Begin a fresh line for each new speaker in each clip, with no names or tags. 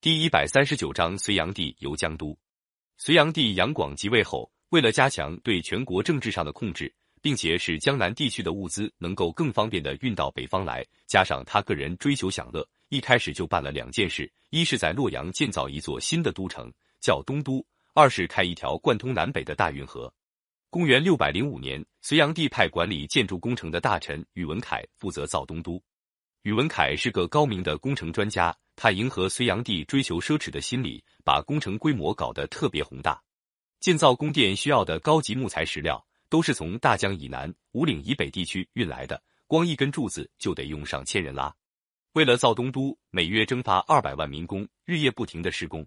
第一百三十九章，隋炀帝游江都。隋炀帝杨广即位后，为了加强对全国政治上的控制，并且使江南地区的物资能够更方便的运到北方来，加上他个人追求享乐，一开始就办了两件事：一是在洛阳建造一座新的都城，叫东都；二是开一条贯通南北的大运河。公元六百零五年，隋炀帝派管理建筑工程的大臣宇文恺负责造东都。宇文恺是个高明的工程专家。他迎合隋炀帝追求奢侈的心理，把工程规模搞得特别宏大。建造宫殿需要的高级木材石料，都是从大江以南、五岭以北地区运来的，光一根柱子就得用上千人拉。为了造东都，每月征发二百万民工，日夜不停的施工。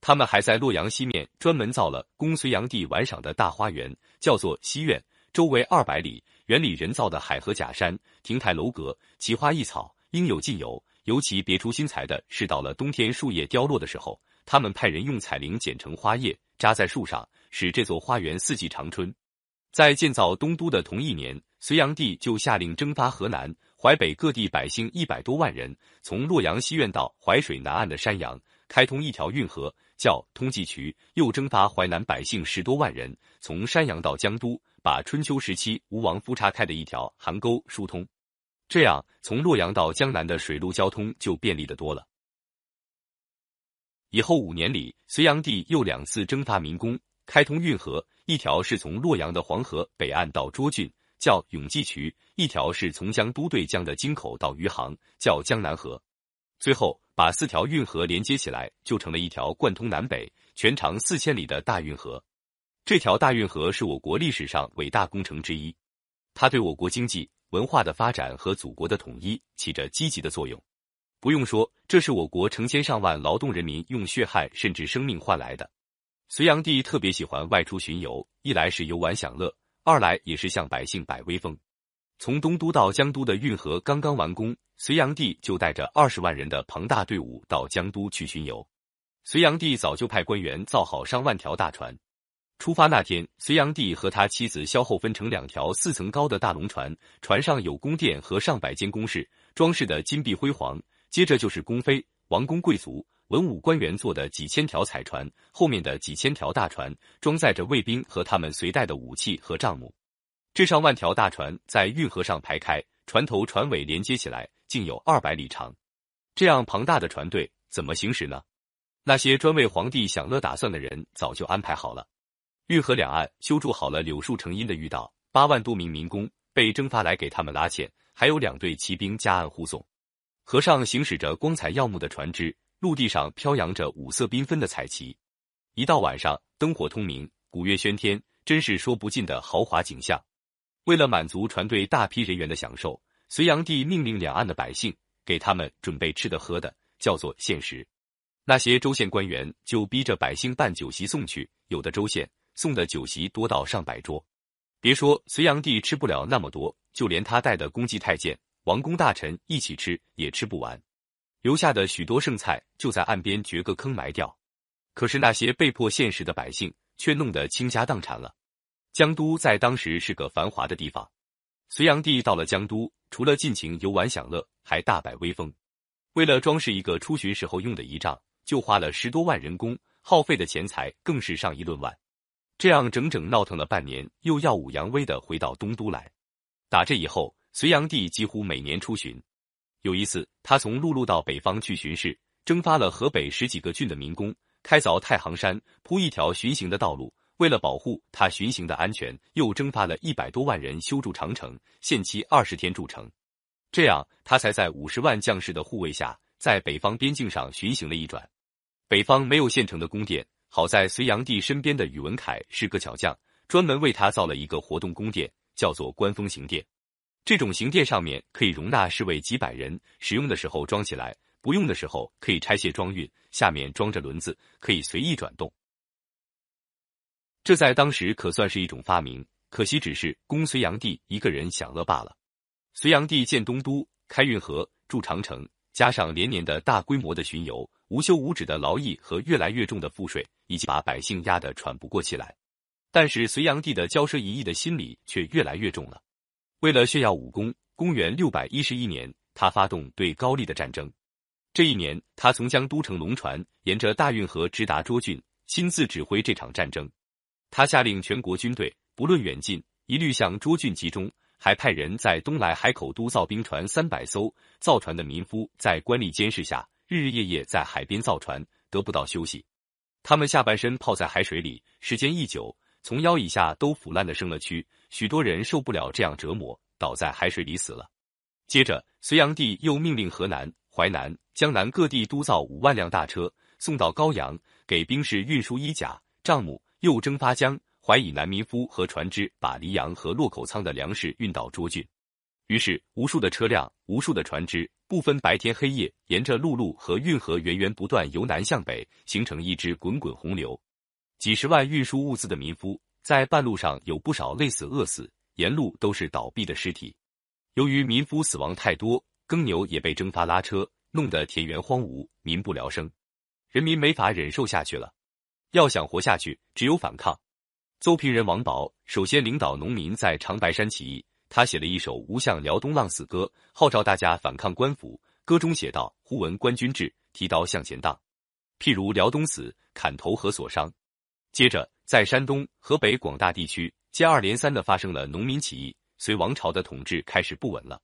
他们还在洛阳西面专门造了供隋炀帝玩赏的大花园，叫做西苑，周围二百里，园里人造的海河假山、亭台楼阁，奇花异草，应有尽有。尤其别出心裁的是，到了冬天树叶凋落的时候，他们派人用彩铃剪成花叶扎在树上，使这座花园四季长春。在建造东都的同一年，隋炀帝就下令征发河南、淮北各地百姓一百多万人，从洛阳西苑到淮水南岸的山阳，开通一条运河，叫通济渠；又征发淮南百姓十多万人，从山阳到江都，把春秋时期吴王夫差开的一条邗沟疏通。这样，从洛阳到江南的水路交通就便利的多了。以后五年里，隋炀帝又两次征发民工，开通运河，一条是从洛阳的黄河北岸到涿郡，叫永济渠；一条是从江都对江的京口到余杭，叫江南河。最后，把四条运河连接起来，就成了一条贯通南北、全长四千里的大运河。这条大运河是我国历史上伟大工程之一，它对我国经济。文化的发展和祖国的统一起着积极的作用。不用说，这是我国成千上万劳动人民用血汗甚至生命换来的。隋炀帝特别喜欢外出巡游，一来是游玩享乐，二来也是向百姓摆威风。从东都到江都的运河刚刚完工，隋炀帝就带着二十万人的庞大队伍到江都去巡游。隋炀帝早就派官员造好上万条大船。出发那天，隋炀帝和他妻子萧后分成两条四层高的大龙船，船上有宫殿和上百间宫室，装饰的金碧辉煌。接着就是宫妃、王公贵族、文武官员坐的几千条彩船，后面的几千条大船装载着卫兵和他们随带的武器和账目。这上万条大船在运河上排开，船头船尾连接起来，竟有二百里长。这样庞大的船队怎么行驶呢？那些专为皇帝享乐打算的人早就安排好了。运河两岸修筑好了柳树成荫的御道，八万多名民工被征发来给他们拉纤，还有两队骑兵加岸护送。河上行驶着光彩耀目的船只，陆地上飘扬着五色缤纷的彩旗。一到晚上，灯火通明，鼓乐喧天，真是说不尽的豪华景象。为了满足船队大批人员的享受，隋炀帝命令两岸的百姓给他们准备吃的喝的，叫做献食。那些州县官员就逼着百姓办酒席送去，有的州县。送的酒席多到上百桌，别说隋炀帝吃不了那么多，就连他带的公祭太监、王公大臣一起吃也吃不完，留下的许多剩菜就在岸边掘个坑埋掉。可是那些被迫现实的百姓却弄得倾家荡产了。江都在当时是个繁华的地方，隋炀帝到了江都，除了尽情游玩享乐，还大摆威风。为了装饰一个出巡时候用的仪仗，就花了十多万人工，耗费的钱财更是上亿论万。这样整整闹腾了半年，又耀武扬威的回到东都来。打这以后，隋炀帝几乎每年出巡。有一次，他从陆路到北方去巡视，征发了河北十几个郡的民工，开凿太行山，铺一条巡行的道路。为了保护他巡行的安全，又征发了一百多万人修筑长城，限期二十天筑成。这样，他才在五十万将士的护卫下，在北方边境上巡行了一转。北方没有现成的宫殿。好在隋炀帝身边的宇文恺是个巧匠，专门为他造了一个活动宫殿，叫做观风行殿。这种行殿上面可以容纳侍卫几百人，使用的时候装起来，不用的时候可以拆卸装运。下面装着轮子，可以随意转动。这在当时可算是一种发明，可惜只是供隋炀帝一个人享乐罢了。隋炀帝建东都、开运河、筑长城，加上连年的大规模的巡游。无休无止的劳役和越来越重的赋税，已经把百姓压得喘不过气来。但是隋炀帝的骄奢淫逸的心理却越来越重了。为了炫耀武功，公元六百一十一年，他发动对高丽的战争。这一年，他从江都乘龙船，沿着大运河直达涿郡，亲自指挥这场战争。他下令全国军队不论远近，一律向涿郡集中，还派人在东来海口督造兵船三百艘。造船的民夫在官吏监视下，日日夜夜在海边造船，得不到休息。他们下半身泡在海水里，时间一久，从腰以下都腐烂的生了蛆，许多人受不了这样折磨，倒在海水里死了。接着，隋炀帝又命令河南、淮南、江南各地督造五万辆大车，送到高阳，给兵士运输衣甲、帐幕。又征发江淮以南民夫和船只，把黎阳和洛口仓的粮食运到涿郡。于是，无数的车辆、无数的船只，不分白天黑夜，沿着陆路和运河源源不断由南向北，形成一支滚滚洪流。几十万运输物资的民夫，在半路上有不少累死、饿死，沿路都是倒闭的尸体。由于民夫死亡太多，耕牛也被蒸发拉车，弄得田园荒芜，民不聊生，人民没法忍受下去了。要想活下去，只有反抗。邹平人王宝首先领导农民在长白山起义，他写了一首《无相辽东浪死歌》，号召大家反抗官府。歌中写道：“忽闻官军至，提刀向前荡。譬如辽东死，砍头何所伤？”接着，在山东、河北广大地区接二连三的发生了农民起义，隋王朝的统治开始不稳了。